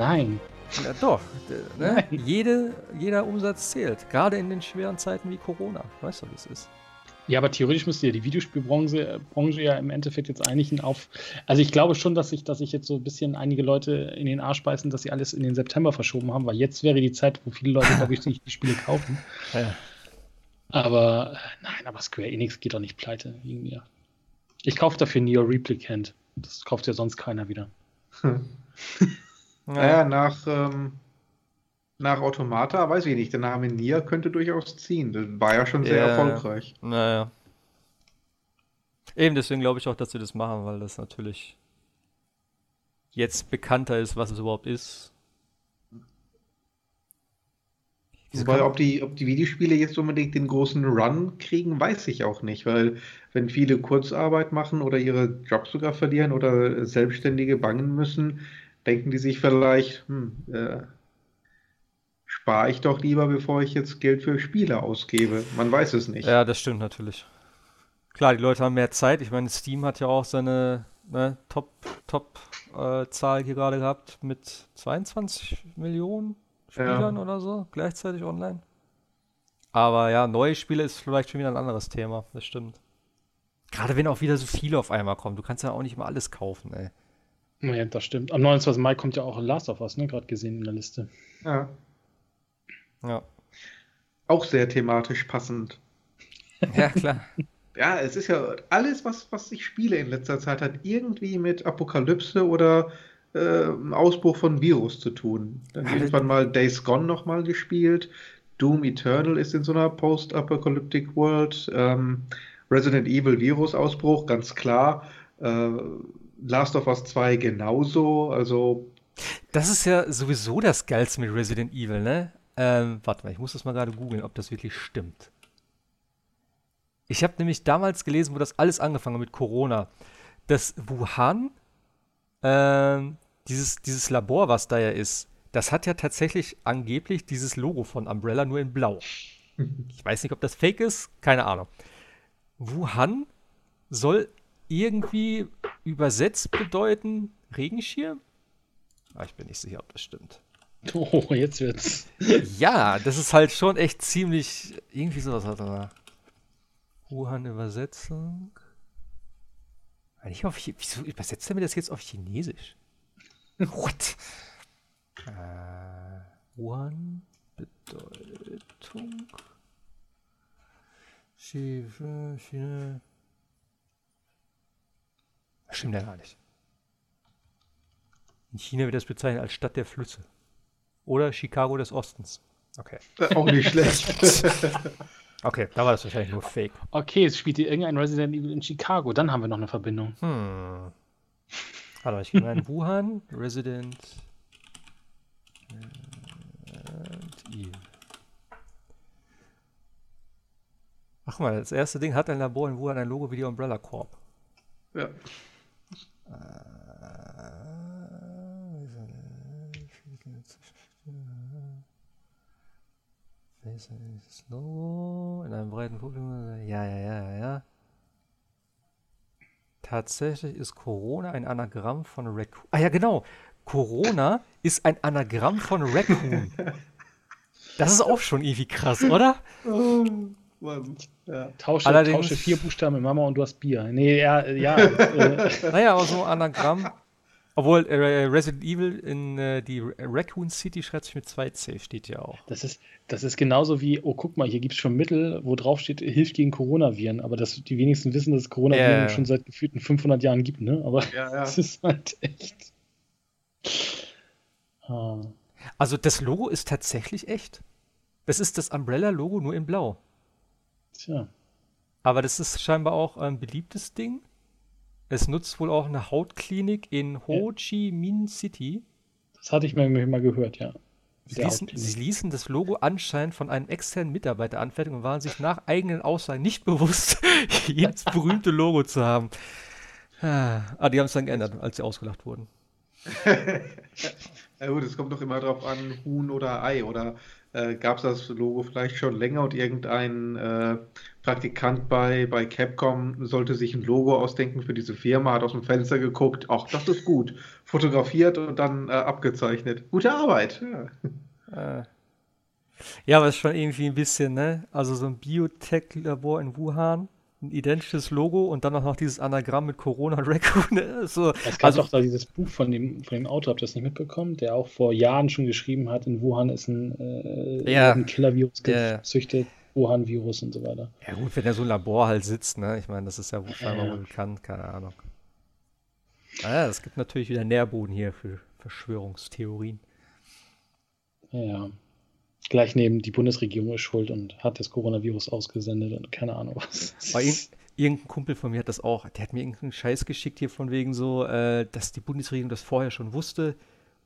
Nein. Ja, doch. Ne? Jede, jeder Umsatz zählt. Gerade in den schweren Zeiten wie Corona. Weißt du, wie es ist? Ja, aber theoretisch müsste ja die Videospielbranche äh, Branche ja im Endeffekt jetzt einigen auf. Also ich glaube schon, dass sich dass ich jetzt so ein bisschen einige Leute in den Arsch beißen, dass sie alles in den September verschoben haben, weil jetzt wäre die Zeit, wo viele Leute, glaube ich, sich die Spiele kaufen. Ja. Aber äh, nein, aber Square Enix geht doch nicht pleite wegen mir. Ich kaufe dafür Neo Replicant. Das kauft ja sonst keiner wieder. Hm. naja, nach, ähm, nach Automata weiß ich nicht. Der Name Nier könnte durchaus ziehen. Das war ja schon sehr ja, erfolgreich. Naja. Eben deswegen glaube ich auch, dass sie das machen, weil das natürlich jetzt bekannter ist, was es überhaupt ist. Wobei, ob die, ob die Videospiele jetzt unbedingt den großen Run kriegen, weiß ich auch nicht, weil wenn viele Kurzarbeit machen oder ihre Jobs sogar verlieren oder Selbstständige bangen müssen, denken die sich vielleicht, hm, äh, spare ich doch lieber, bevor ich jetzt Geld für Spiele ausgebe. Man weiß es nicht. Ja, das stimmt natürlich. Klar, die Leute haben mehr Zeit. Ich meine, Steam hat ja auch seine ne, Top-Zahl Top, äh, hier gerade gehabt mit 22 Millionen Spielern ja. oder so, gleichzeitig online. Aber ja, neue Spiele ist vielleicht schon wieder ein anderes Thema, das stimmt. Gerade wenn auch wieder so viele auf einmal kommen. Du kannst ja auch nicht immer alles kaufen, ey. Ja, das stimmt. Am 29. Mai kommt ja auch Last of Us, ne? Gerade gesehen in der Liste. Ja. Ja. Auch sehr thematisch passend. Ja, klar. ja, es ist ja alles, was, was ich spiele in letzter Zeit, hat irgendwie mit Apokalypse oder äh, Ausbruch von Virus zu tun. Dann ja, irgendwann mal Days Gone nochmal gespielt. Doom Eternal ist in so einer Post-Apocalyptic World. Ähm, Resident Evil Virus-Ausbruch, ganz klar. Äh, Last of Us 2 genauso. Also. Das ist ja sowieso das Geilste mit Resident Evil, ne? Ähm, warte mal, ich muss das mal gerade googeln, ob das wirklich stimmt. Ich habe nämlich damals gelesen, wo das alles angefangen hat mit Corona, dass Wuhan ähm, dieses, dieses Labor, was da ja ist, das hat ja tatsächlich angeblich dieses Logo von Umbrella nur in Blau. Ich weiß nicht, ob das fake ist, keine Ahnung. Wuhan soll irgendwie übersetzt bedeuten Regenschirm? Ah, ich bin nicht sicher, ob das stimmt. Oh, jetzt wird's. ja, das ist halt schon echt ziemlich. Irgendwie sowas hat er. Wuhan-Übersetzung. Ich auf, wieso übersetzt er mir das jetzt auf Chinesisch? What? Äh, Wuhan Bedeutung. China. China. Stimmt ja gar nicht. In China wird das bezeichnet als Stadt der Flüsse. Oder Chicago des Ostens. Okay. Auch nicht schlecht. okay, da war das wahrscheinlich nur Fake. Okay, es spielt hier irgendein Resident Evil in Chicago. Dann haben wir noch eine Verbindung. Hm. Warte, ich gehe mal in Wuhan. Resident Evil. Ach mal, das erste Ding hat ein Labor in Wuhan ein Logo wie die Umbrella Corp. Ja. Äh, Logo in einem breiten Publikum. Ja, ja, ja, ja, ja. Tatsächlich ist Corona ein Anagramm von Raccoon. Ah ja, genau. Corona ist ein Anagramm von Raccoon. Das ist auch schon irgendwie krass, oder? Ja. Tausche, Allerdings, tausche vier Buchstaben mit Mama und du hast Bier. Nee, ja, ja. äh. Naja, aber so ein Anagramm obwohl äh, Resident Evil in äh, die Raccoon City schreibt sich mit 2C, steht ja auch. Das ist, das ist genauso wie, oh guck mal, hier gibt es schon Mittel, wo drauf steht, hilft gegen Coronaviren. Aber das, die wenigsten wissen, dass es Coronaviren ja. schon seit gefühlten 500 Jahren gibt, ne? Aber es ja, ist halt echt. Ah. Also das Logo ist tatsächlich echt. Das ist das Umbrella-Logo nur in Blau. Tja. Aber das ist scheinbar auch ein beliebtes Ding. Es nutzt wohl auch eine Hautklinik in Ho Chi Minh City. Das hatte ich mir mal gehört, ja. Sie ließen, sie ließen, das Logo anscheinend von einem externen Mitarbeiter anfertigen und waren sich nach eigenen Aussagen nicht bewusst, jedes berühmte Logo zu haben. Ah, die haben es dann geändert, als sie ausgelacht wurden. ja gut, es kommt doch immer darauf an, Huhn oder Ei. Oder äh, gab es das Logo vielleicht schon länger und irgendein äh, Praktikant bei, bei Capcom sollte sich ein Logo ausdenken für diese Firma, hat aus dem Fenster geguckt, ach, das ist gut. Fotografiert und dann äh, abgezeichnet. Gute Arbeit. Ja. Äh. Ja, aber es ist schon irgendwie ein bisschen, ne? Also so ein Biotech-Labor in Wuhan, ein identisches Logo und dann auch noch dieses Anagramm mit Corona Raccoon. Ne? So, es gab also, doch da dieses Buch von dem, von dem Autor, habt ihr das nicht mitbekommen? Der auch vor Jahren schon geschrieben hat, in Wuhan ist ein, äh, ja, ein Killer-Virus gezüchtet. Wuhan-Virus und so weiter. Ja gut, wenn er so ein Labor halt sitzt, ne? Ich meine, das ist ja scheinbar ja. wohl bekannt, keine Ahnung. Naja, es gibt natürlich wieder Nährboden hier für Verschwörungstheorien. Ja, Gleich neben die Bundesregierung ist schuld und hat das Coronavirus ausgesendet und keine Ahnung was. War irgendein Kumpel von mir hat das auch, der hat mir irgendeinen Scheiß geschickt hier von wegen so, äh, dass die Bundesregierung das vorher schon wusste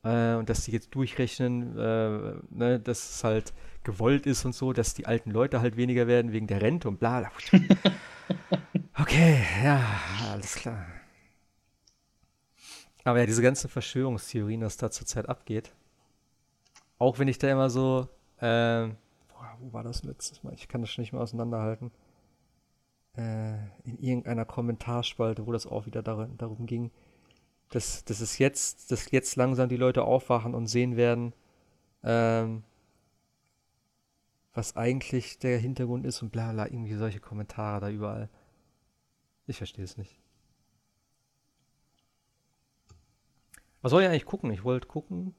äh, und dass sie jetzt durchrechnen, äh, ne, dass es halt gewollt ist und so, dass die alten Leute halt weniger werden wegen der Rente und bla. okay, ja, alles klar. Aber ja, diese ganzen Verschwörungstheorien, was da zurzeit abgeht, auch wenn ich da immer so ähm, boah, wo war das letztes Mal? Ich kann das schon nicht mehr auseinanderhalten. Äh, in irgendeiner Kommentarspalte, wo das auch wieder dar darum ging, dass, dass es jetzt, dass jetzt langsam die Leute aufwachen und sehen werden, ähm, was eigentlich der Hintergrund ist und bla bla, irgendwie solche Kommentare da überall. Ich verstehe es nicht. Was soll ich eigentlich gucken? Ich wollte gucken.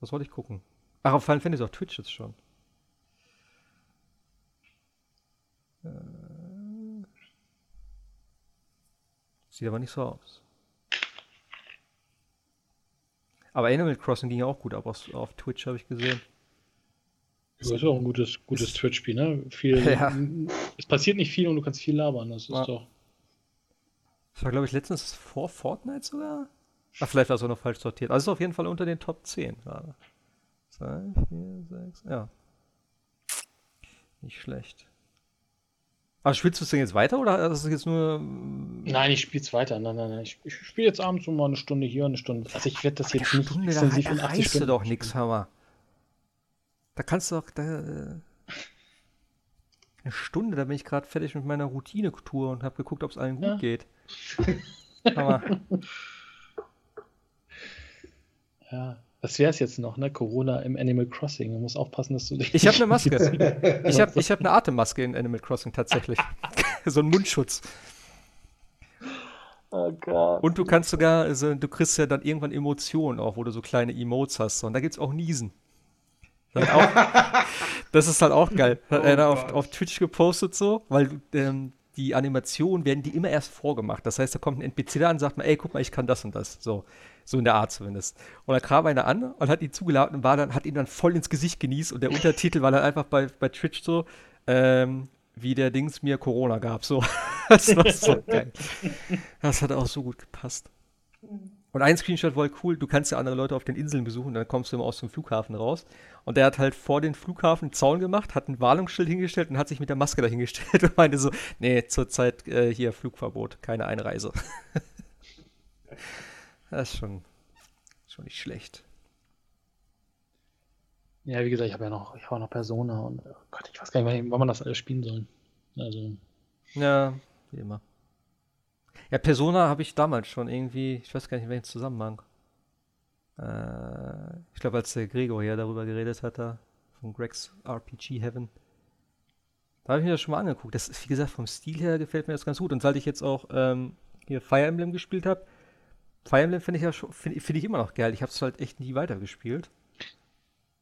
Was wollte ich gucken? Ach, auf Final Fantasy auf Twitch jetzt schon. Äh, sieht aber nicht so aus. Aber Animal Crossing ging ja auch gut ab auf, auf Twitch, habe ich gesehen. Das ist auch ein gutes, gutes Twitch-Spiel, ne? Viel, ja. Es passiert nicht viel und du kannst viel labern. Das ist ja. doch. Das war, glaube ich, letztens vor Fortnite sogar. Ach, vielleicht war es auch noch falsch sortiert. Also ist auf jeden Fall unter den Top 10 gerade. 2, 4, 6, ja. Nicht schlecht. Aber spielst du es denn jetzt weiter oder ist es jetzt nur. Nein, ich spiele es weiter. Nein, nein, nein. Ich, ich spiele jetzt abends mal eine Stunde hier, eine Stunde. Also ich werde das jetzt nicht Stunde, extensiv da, in 80 Stunden. doch nichts, Hammer. Da kannst du doch. Da, äh, eine Stunde, da bin ich gerade fertig mit meiner Routine-Tour und habe geguckt, ob es allen gut ja. geht. Hammer. Ja. Was wäre es jetzt noch, ne? Corona im Animal Crossing. Du musst aufpassen, dass du dich. Ich habe eine Maske. ich habe ich hab eine Atemmaske in Animal Crossing tatsächlich. so ein Mundschutz. Oh Gott. Und du kannst sogar, also, du kriegst ja dann irgendwann Emotionen auch, wo du so kleine Emotes hast. Und da gibt es auch Niesen. Das, auch, das ist halt auch geil. Hat oh einer auf, auf, Twitch gepostet so, weil ähm, die Animationen werden die immer erst vorgemacht. Das heißt, da kommt ein NPC da und sagt mal, ey, guck mal, ich kann das und das. So. So in der Art zumindest. Und dann kam einer an und hat ihn zugeladen und war dann, hat ihn dann voll ins Gesicht genießt und der Untertitel war dann einfach bei, bei Twitch so, ähm, wie der Dings mir Corona gab. So. das war so geil. Das hat auch so gut gepasst. Und ein Screenshot war cool, du kannst ja andere Leute auf den Inseln besuchen, dann kommst du immer aus dem Flughafen raus. Und der hat halt vor den Flughafen einen Zaun gemacht, hat ein Warnungsschild hingestellt und hat sich mit der Maske dahingestellt und meinte so, nee, zurzeit äh, hier Flugverbot, keine Einreise. Das ist schon, schon nicht schlecht. Ja, wie gesagt, ich habe ja noch, ich habe noch Persona und oh Gott, ich weiß gar nicht, wann man das alles spielen soll. Also. Ja, wie immer. Ja, Persona habe ich damals schon irgendwie, ich weiß gar nicht, in welchem Zusammenhang. Äh, ich glaube, als der Gregor ja darüber geredet hat, da, von Greg's RPG Heaven. Da habe ich mir das schon mal angeguckt. Das ist, wie gesagt, vom Stil her gefällt mir das ganz gut. Und seit ich jetzt auch ähm, hier Fire Emblem gespielt habe, Fire Emblem finde ich ja finde find ich immer noch geil. Ich habe es halt echt nie weitergespielt.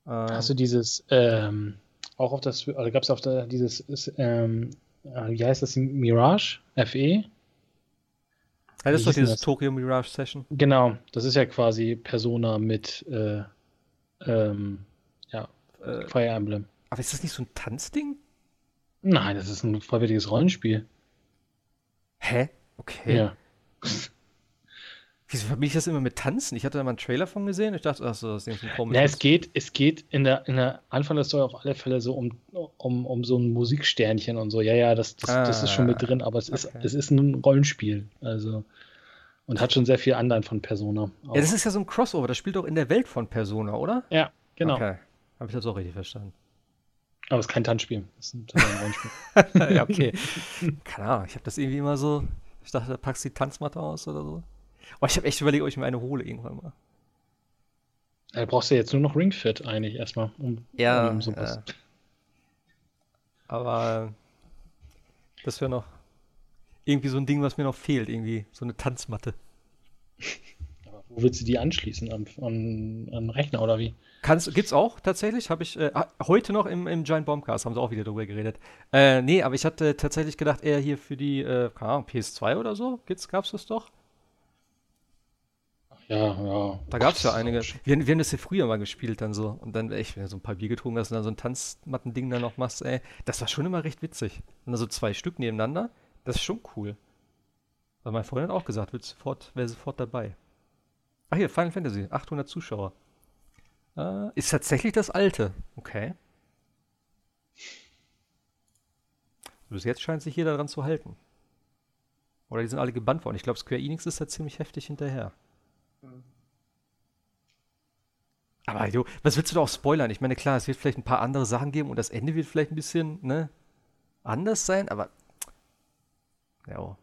Ähm, Hast du dieses, ähm, auch auf das, oder gab es auf der, dieses, ähm, äh, wie heißt das, Mirage? FE? Ja, das ist doch dieses Tokyo Mirage Session. Genau, das ist ja quasi Persona mit, äh, ähm, ja, äh, Fire Emblem. Aber ist das nicht so ein Tanzding? Nein, das ist ein vollwertiges Rollenspiel. Hä? Okay. Ja. Wieso verbinde ich das immer mit Tanzen? Ich hatte da mal einen Trailer von gesehen. Ich dachte, ach so, das ist ein komisches. Ja, es geht, es geht in der, in der Anfang der Story auf alle Fälle so um, um, um so ein Musiksternchen und so. Ja, ja, das, das, ah, das ist schon mit drin, aber es, okay. ist, es ist ein Rollenspiel. Also. Und hat schon sehr viel anderen von Persona. Auch. Ja, das ist ja so ein Crossover. Das spielt doch in der Welt von Persona, oder? Ja, genau. Okay. Habe ich das auch richtig verstanden. Aber es ist kein Tanzspiel. Es ist ein, ein ja, okay. Keine Ahnung, ich habe das irgendwie immer so. Ich dachte, da packst du die Tanzmatte aus oder so. Aber ich habe echt überlegt, ob ich mir eine hole irgendwann mal. Da brauchst du jetzt nur noch Ringfit eigentlich erstmal. Um, ja, um sowas. ja. Aber das wäre noch irgendwie so ein Ding, was mir noch fehlt, irgendwie. So eine Tanzmatte. Aber wo willst du die anschließen? Am, am, am Rechner oder wie? Kannst, gibt's auch tatsächlich, habe ich äh, heute noch im, im Giant Bombcast, haben sie auch wieder drüber geredet. Äh, nee, aber ich hatte tatsächlich gedacht, eher hier für die, äh, keine Ahnung, PS2 oder so, gibt's, gab's das doch? Ja, ja. Da gab's ja einige. Wir, wir haben das ja früher mal gespielt dann so. Und dann echt, wenn du so ein paar Bier getrunken hast und dann so ein Tanzmatten-Ding dann noch machst, ey, das war schon immer recht witzig. Und dann so zwei Stück nebeneinander, das ist schon cool. Weil mein Freund hat auch gesagt, wird sofort, wäre sofort dabei. Ach hier, Final Fantasy, 800 Zuschauer. Äh, ist tatsächlich das alte. Okay. Bis jetzt scheint sich jeder daran zu halten. Oder die sind alle gebannt worden. Ich glaube, Square Enix ist da ziemlich heftig hinterher. Aber jo, was willst du da auch spoilern? Ich meine, klar, es wird vielleicht ein paar andere Sachen geben und das Ende wird vielleicht ein bisschen ne, anders sein, aber ja.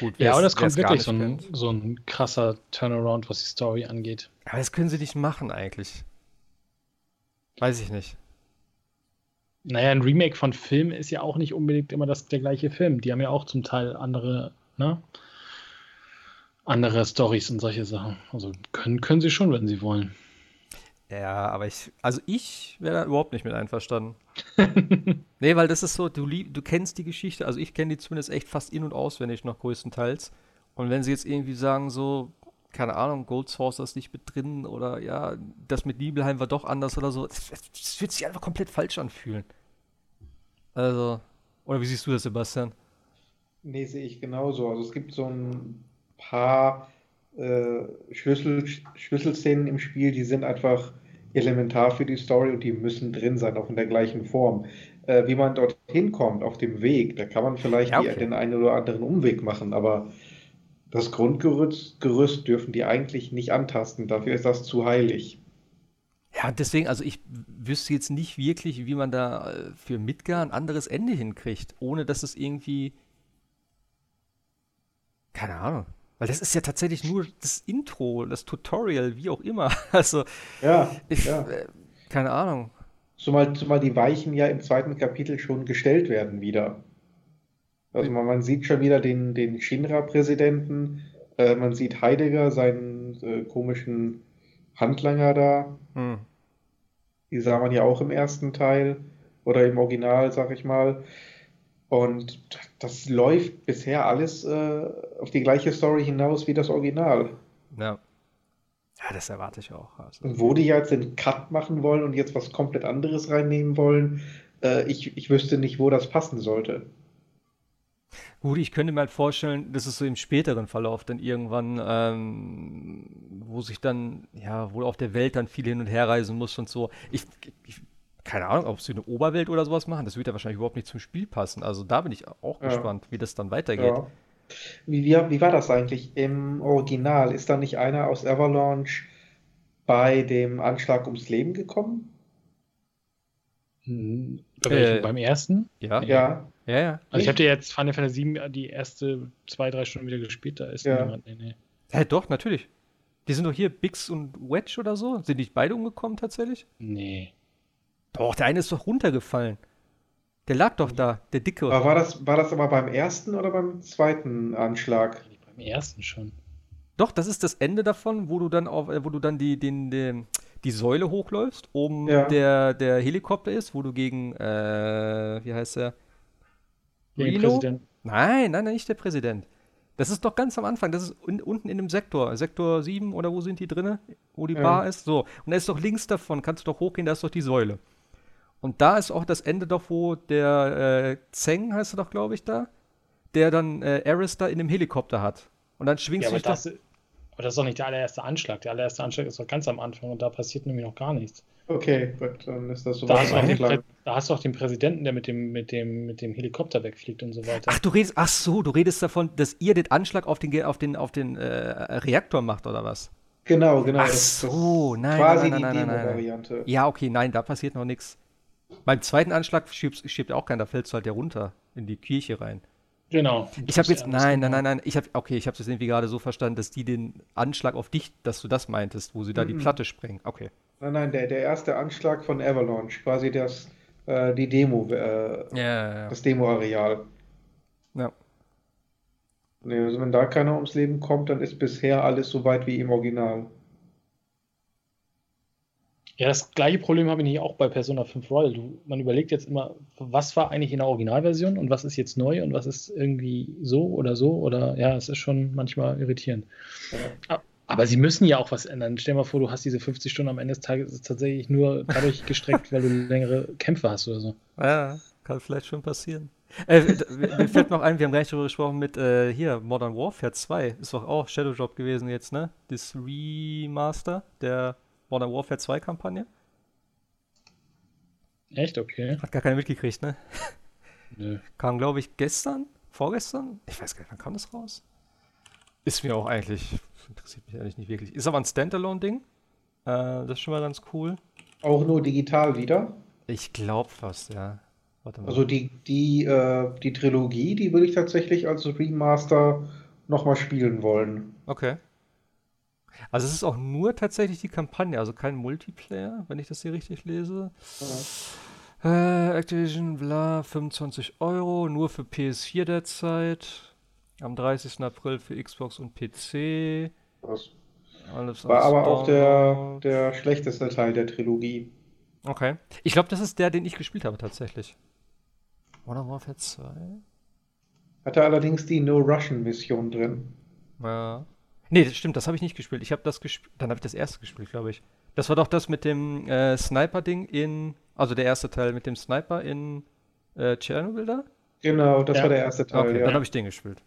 Gut, ja, aber das kommt wirklich so ein, so ein, krasser Turnaround, was die Story angeht. Aber das können sie nicht machen eigentlich. Weiß ich nicht. Naja, ein Remake von Film ist ja auch nicht unbedingt immer das, der gleiche Film. Die haben ja auch zum Teil andere, ne? Andere Stories und solche Sachen. Also können, können sie schon, wenn sie wollen. Ja, aber ich, also ich wäre da überhaupt nicht mit einverstanden. nee, weil das ist so, du, du kennst die Geschichte, also ich kenne die zumindest echt fast in- und auswendig noch größtenteils. Und wenn sie jetzt irgendwie sagen, so, keine Ahnung, Gold Source ist nicht mit drin oder ja, das mit Nibelheim war doch anders oder so, das, das wird sich einfach komplett falsch anfühlen. Also, oder wie siehst du das, Sebastian? Nee, sehe ich genauso. Also es gibt so ein paar äh, Schlüssel, Schlüsselszenen im Spiel, die sind einfach elementar für die Story und die müssen drin sein, auch in der gleichen Form. Äh, wie man dorthin kommt, auf dem Weg, da kann man vielleicht ja, okay. die, den einen oder anderen Umweg machen, aber das Grundgerüst Gerüst dürfen die eigentlich nicht antasten. Dafür ist das zu heilig. Ja, deswegen, also ich wüsste jetzt nicht wirklich, wie man da äh, für Midgar ein anderes Ende hinkriegt, ohne dass es irgendwie. Keine Ahnung. Weil das ist ja tatsächlich nur das Intro, das Tutorial, wie auch immer. Also, ja, ich, ja. Äh, keine Ahnung. Zumal, zumal die Weichen ja im zweiten Kapitel schon gestellt werden wieder. Also man, man sieht schon wieder den, den Shinra-Präsidenten, äh, man sieht Heidegger, seinen äh, komischen Handlanger da. Hm. Die sah man ja auch im ersten Teil oder im Original, sag ich mal. Und das läuft bisher alles äh, auf die gleiche Story hinaus wie das Original. Ja. Ja, das erwarte ich auch. Also. Und wo die jetzt den Cut machen wollen und jetzt was komplett anderes reinnehmen wollen, äh, ich, ich wüsste nicht, wo das passen sollte. Gut, ich könnte mir halt vorstellen, dass es so im späteren Verlauf dann irgendwann, ähm, wo sich dann, ja, wohl auf der Welt dann viel hin und her reisen muss und so. Ich, ich keine Ahnung, ob sie eine Oberwelt oder sowas machen. Das wird ja wahrscheinlich überhaupt nicht zum Spiel passen. Also da bin ich auch ja. gespannt, wie das dann weitergeht. Ja. Wie, wie, wie, war das eigentlich im Original? Ist da nicht einer aus Avalanche bei dem Anschlag ums Leben gekommen? Hm, äh, beim ersten? Ja. Ja. Ja, ja. Also ich habe dir jetzt Final Fantasy 7 die erste zwei, drei Stunden wieder gespielt, da ist ja. niemand. Nee, nee. Hä, doch, natürlich. Die sind doch hier Bix und Wedge oder so. Sind nicht beide umgekommen tatsächlich? Nee. Doch, der eine ist doch runtergefallen. Der lag doch da, der dicke. Aber war das, war das aber beim ersten oder beim zweiten Anschlag? Beim ersten schon. Doch, das ist das Ende davon, wo du dann auf, äh, wo du dann die, den, den die Säule hochläufst, oben ja. der, der Helikopter ist, wo du gegen, äh, wie heißt der? Reno? Nein, nein, nein, nicht der Präsident. Das ist doch ganz am Anfang. Das ist in, unten in dem Sektor. Sektor 7 oder wo sind die drinne? Wo die ja. Bar ist. So. Und da ist doch links davon. Kannst du doch hochgehen, da ist doch die Säule. Und da ist auch das Ende doch, wo der äh, Zeng, heißt er doch, glaube ich, da, der dann äh, Eris da in dem Helikopter hat. Und dann schwingst ja, du dich aber das ist doch nicht der allererste Anschlag. Der allererste Anschlag ist doch ganz am Anfang und da passiert nämlich noch gar nichts. Okay, gut, dann ist das so. Da hast, den, da hast, du auch den Präsidenten, der mit dem, mit, dem, mit dem Helikopter wegfliegt und so weiter. Ach, du redest, ach so, du redest davon, dass ihr den Anschlag auf den, auf den, auf den äh, Reaktor macht, oder was? Genau, genau. Ach so, nein, quasi nein, nein, die nein, nein, variante Ja, okay, nein, da passiert noch nichts. Beim zweiten Anschlag schiebt, schiebt auch keiner, da fällst du halt ja runter in die Kirche rein. Genau. Ich habe jetzt, nein, nein, nein, nein, ich habe, okay, ich habe das irgendwie gerade so verstanden, dass die den Anschlag auf dich, dass du das meintest, wo sie da die Mhm. Platte sprengen. Okay. Nein, nein, der, der erste Anschlag von Avalanche, quasi das, äh, die Demo, äh, Ja, ja, das Demo-Areal. ja. Nee, also wenn da keiner ums Leben kommt, dann ist bisher alles so weit wie im Original. Ja, das gleiche Problem habe ich nicht auch bei Persona 5 Royal. Du, man überlegt jetzt immer, was war eigentlich in der Originalversion und was ist jetzt neu und was ist irgendwie so oder so oder ja, es ist schon manchmal irritierend. Ja. Aber sie müssen ja auch was ändern. Stell dir mal vor, du hast diese 50 Stunden am Ende des Tages tatsächlich nur dadurch gestreckt, weil du längere Kämpfe hast oder so. Ja, kann vielleicht schon passieren. Äh, mir fällt noch ein, wir haben gar nicht darüber gesprochen mit äh, hier, Modern Warfare 2. Ist doch auch Shadow Drop gewesen jetzt, ne? Das Remaster der Modern Warfare 2 Kampagne. Echt? Okay. Hat gar keiner mitgekriegt, ne? Nö. Kam, glaube ich, gestern, vorgestern? Ich weiß gar nicht, wann kam das raus? Ist mir auch eigentlich, interessiert mich eigentlich nicht wirklich. Ist aber ein Standalone-Ding. Äh, das ist schon mal ganz cool. Auch nur digital wieder. Ich glaube fast, ja. Warte mal. Also die, die, äh, die Trilogie, die würde ich tatsächlich als Remaster nochmal spielen wollen. Okay. Also es ist auch nur tatsächlich die Kampagne, also kein Multiplayer, wenn ich das hier richtig lese. Äh, Activision, bla, 25 Euro, nur für PS4 derzeit. Am 30. April für Xbox und PC. Das Alles war aber auch der, der schlechteste Teil der Trilogie. Okay. Ich glaube, das ist der, den ich gespielt habe, tatsächlich. Modern Warfare 2? Hatte allerdings die No-Russian-Mission drin. Ja. Nee, das stimmt, das habe ich nicht gespielt. Ich habe das gespielt, dann habe ich das erste gespielt, glaube ich. Das war doch das mit dem äh, Sniper-Ding in, also der erste Teil mit dem Sniper in äh, Tschernobyl da? Genau, das Ja. war der erste Teil, Okay, ja. dann habe ich den gespielt.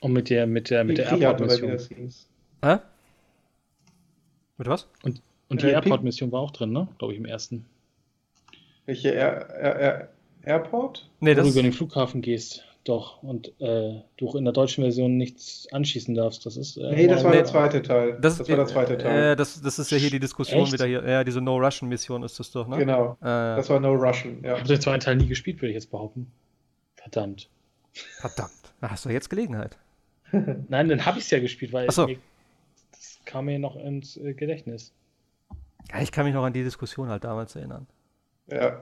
Und mit der, mit der, mit Die der Airport-Mission. Hä? Mit was? Und die Äh, Airport-Mission war auch drin, ne? Glaube ich, im ersten. Welche Air, Air, Air, Airport? Nee, Wo du das über den Flughafen gehst. Doch. Und äh, du in der deutschen Version nichts anschießen darfst. Das ist. Äh, Nee, das war der zweite Teil. das, Das war der zweite Teil. Äh, das, das ist ja hier die Diskussion Echt? wieder hier. Ja, diese No-Russian-Mission ist das doch, ne? Genau, Äh, das war No Russian, ja. Ich habe den zweiten Teil nie gespielt, würde ich jetzt behaupten. Verdammt. verdammt. Da hast du jetzt Gelegenheit. Nein, dann habe ich es ja gespielt, weil so. mir, das kam mir noch ins äh, Gedächtnis. Ja, ich kann mich noch an die Diskussion halt damals erinnern. Ja,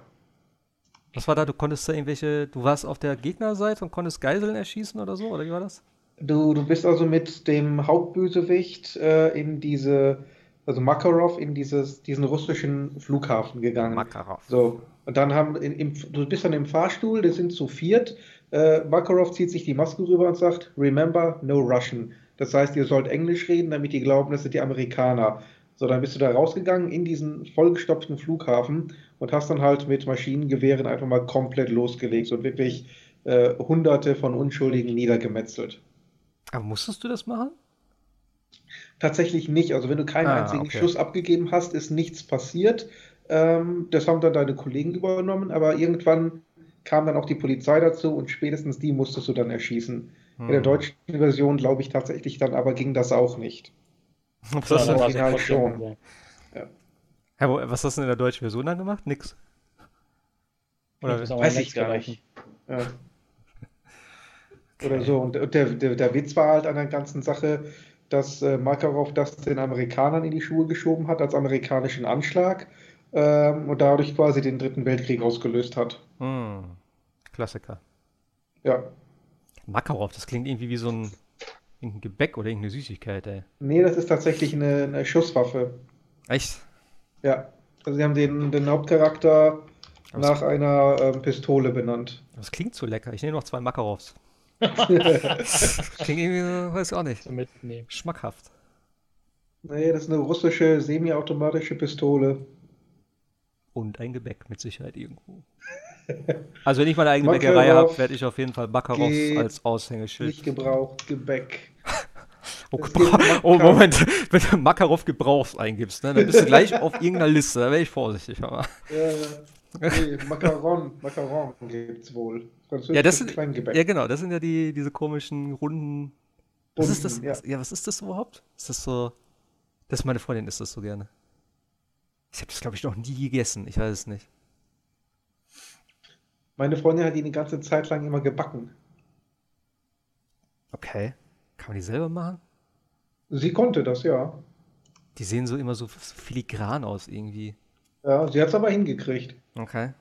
Was war da? Du konntest da irgendwelche, du warst auf der Gegnerseite und konntest Geiseln erschießen oder so? Oder wie war das? Du, du bist also mit dem Hauptbösewicht äh, in diese, also Makarov, in dieses, diesen russischen Flughafen gegangen. Makarov. So, und dann haben, in, im, du bist dann im Fahrstuhl, die sind zu viert. Äh, Makarov zieht sich die Maske rüber und sagt, Remember, no Russian. Das heißt, ihr sollt Englisch reden, damit die glauben, das sind die Amerikaner. So, dann bist du da rausgegangen in diesen vollgestopften Flughafen und hast dann halt mit Maschinengewehren einfach mal komplett losgelegt und wirklich äh, Hunderte von Unschuldigen niedergemetzelt. Aber musstest du das machen? Tatsächlich nicht. Also wenn du keinen Ah, einzigen okay. Schuss abgegeben hast, ist nichts passiert. Ähm, das haben dann deine Kollegen übernommen, aber irgendwann kam dann auch die Polizei dazu und spätestens die musstest du dann erschießen. In der Hm. deutschen Version glaube ich tatsächlich dann aber ging das auch nicht. Das das Original schon. Wo- was hast du in der deutschen Version dann gemacht? Nix. Oder aber Weiß ich gar nicht. Ja. Oder so. Und der, der, der Witz war halt an der ganzen Sache, dass äh, Makarov das den Amerikanern in die Schuhe geschoben hat als amerikanischen Anschlag ähm, und dadurch quasi den Dritten Weltkrieg ausgelöst hat. Hm. Klassiker. Ja. Makarov, das klingt irgendwie wie so ein irgendein Gebäck oder irgendeine Süßigkeit, ey. Nee, das ist tatsächlich eine, eine Schusswaffe. Echt? Ja. Also sie haben den, den Hauptcharakter Aber nach einer ähm, Pistole benannt. Das klingt so lecker. Ich nehme noch zwei Makarovs. Klingt irgendwie so, weiß ich auch nicht. Mitnehmen. Schmackhaft. Nee, das ist eine russische semiautomatische Pistole. Und ein Gebäck mit Sicherheit irgendwo. Also wenn ich meine eigene Makarov Bäckerei habe, werde ich auf jeden Fall Makarovs geht als Aushängeschild. Nicht gebraucht, Gebäck. Oh, oh Moment, wenn du Makarov Gebrauchs eingibst, ne, dann bist du gleich auf irgendeiner Liste. Da wäre ich vorsichtig. Aber. Äh, nee, Macaron, Macaron gibt's wohl. Ja, das sind, ja genau, das sind ja die, diese komischen runden. Was ist das? Ja. Was, ja, was ist das überhaupt? Ist das so? Das meine Freundin isst das so gerne. Ich habe das glaube ich noch nie gegessen. Ich weiß es nicht. Meine Freundin hat die ganze Zeit lang immer gebacken. Okay. Kann man die selber machen? Sie konnte das, ja. Die sehen so immer so filigran aus irgendwie. Ja, sie hat es aber hingekriegt. Okay.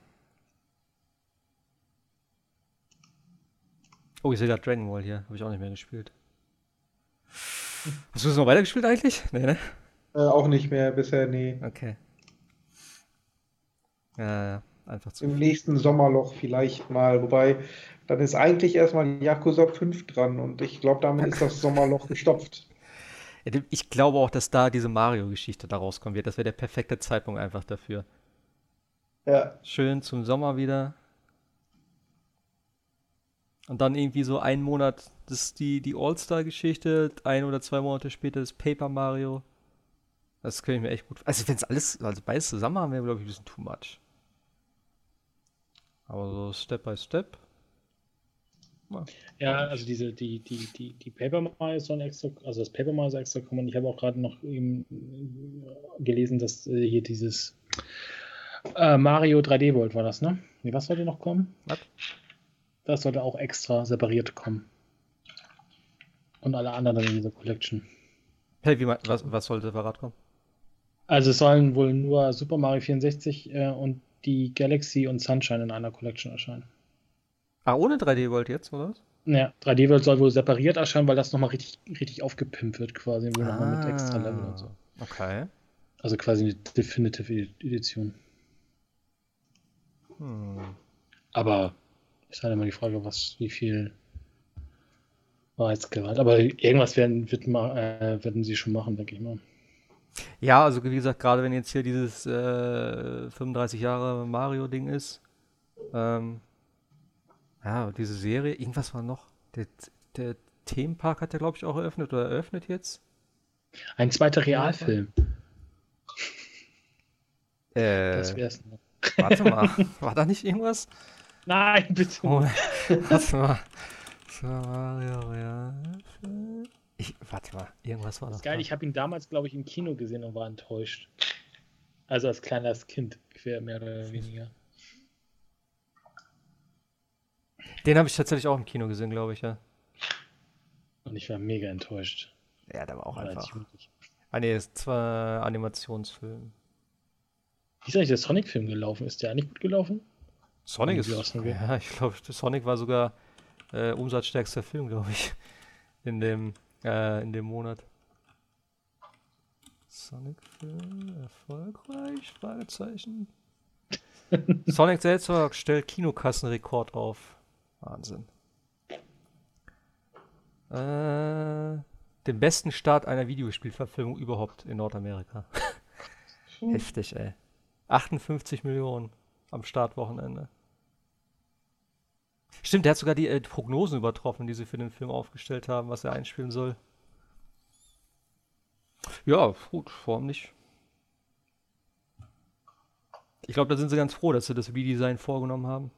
Oh, ich sehe da Dragon Ball hier. Habe ich auch nicht mehr gespielt. Hast du das noch weitergespielt eigentlich? Nee, ne? Äh, auch nicht mehr bisher, nee. Okay. Ja, einfach zu. Im nächsten Sommerloch vielleicht mal. Wobei, dann ist eigentlich erstmal Yakuza 5 dran und ich glaube, damit ist das Sommerloch gestopft. Ich glaube auch, dass da diese Mario-Geschichte da rauskommen wird. Das wäre der perfekte Zeitpunkt einfach dafür. Ja. Schön zum Sommer wieder. Und dann irgendwie so einen Monat das ist die, die All-Star-Geschichte, ein oder zwei Monate später das Paper Mario. Das könnte ich mir echt gut. Also, wenn es alles, also beides zusammen haben, wäre, glaube ich, ein bisschen too much. Aber so Step by Step. Ja, also diese, die, die, die, die Paper Mario sollen extra, also das Paper Mario soll extra kommen. Ich habe auch gerade noch eben gelesen, dass äh, hier dieses äh, Mario 3D World war das, ne? Nee, was sollte noch kommen? Was? Das sollte auch extra separiert kommen. Und alle anderen in dieser Collection. Hey, wie, was, was sollte separat kommen? Also es sollen wohl nur Super Mario 64 äh, und die Galaxy und Sunshine in einer Collection erscheinen. Ah, ohne 3D World jetzt, oder was? Ja, 3D World soll wohl separiert erscheinen, weil das nochmal richtig, richtig aufgepimpt wird, quasi. Wohl ah, nochmal mit extra Level und so. Okay. Also quasi eine Definitive Edition. Hm. Aber ist halt immer die Frage, was, wie viel Wahrheitsgehalt. Aber irgendwas werden, wird mal, äh, werden sie schon machen, denke ich mal. Ja, also wie gesagt, gerade wenn jetzt hier dieses äh, 35 Jahre Mario-Ding ist, ähm, ja, diese Serie, irgendwas war noch. Der, der Themenpark hat ja, glaube ich, auch eröffnet oder eröffnet jetzt. Ein zweiter Realfilm. Äh, das wär's noch. Warte mal, war da nicht irgendwas? Nein, bitte. Oh, warte mal. Ich, warte mal, irgendwas war das. Ist geil, ich habe ihn damals, glaube ich, im Kino gesehen und war enttäuscht. Also als kleines Kind, mehr oder weniger. Den habe ich tatsächlich auch im Kino gesehen, glaube ich, ja. Und ich war mega enttäuscht. Ja, der war auch einfach. Ah, nee, ist zwar Animationsfilm. Wie ist eigentlich der Sonic-Film gelaufen? Ist der eigentlich gut gelaufen? Sonic ist. Ja, ich glaube, Sonic war sogar äh, umsatzstärkster Film, glaube ich, in dem, äh, in dem Monat. Sonic-Film erfolgreich? Fragezeichen. Sonic selbst stellt Kinokassenrekord auf. Wahnsinn. Äh, den besten Start einer Videospielverfilmung überhaupt in Nordamerika. Heftig, ey. 58 Millionen am Startwochenende. Stimmt, der hat sogar die äh, Prognosen übertroffen, die sie für den Film aufgestellt haben, was er einspielen soll. Ja, gut, warum nicht? Ich glaube, da sind sie ganz froh, dass sie das Redesign vorgenommen haben.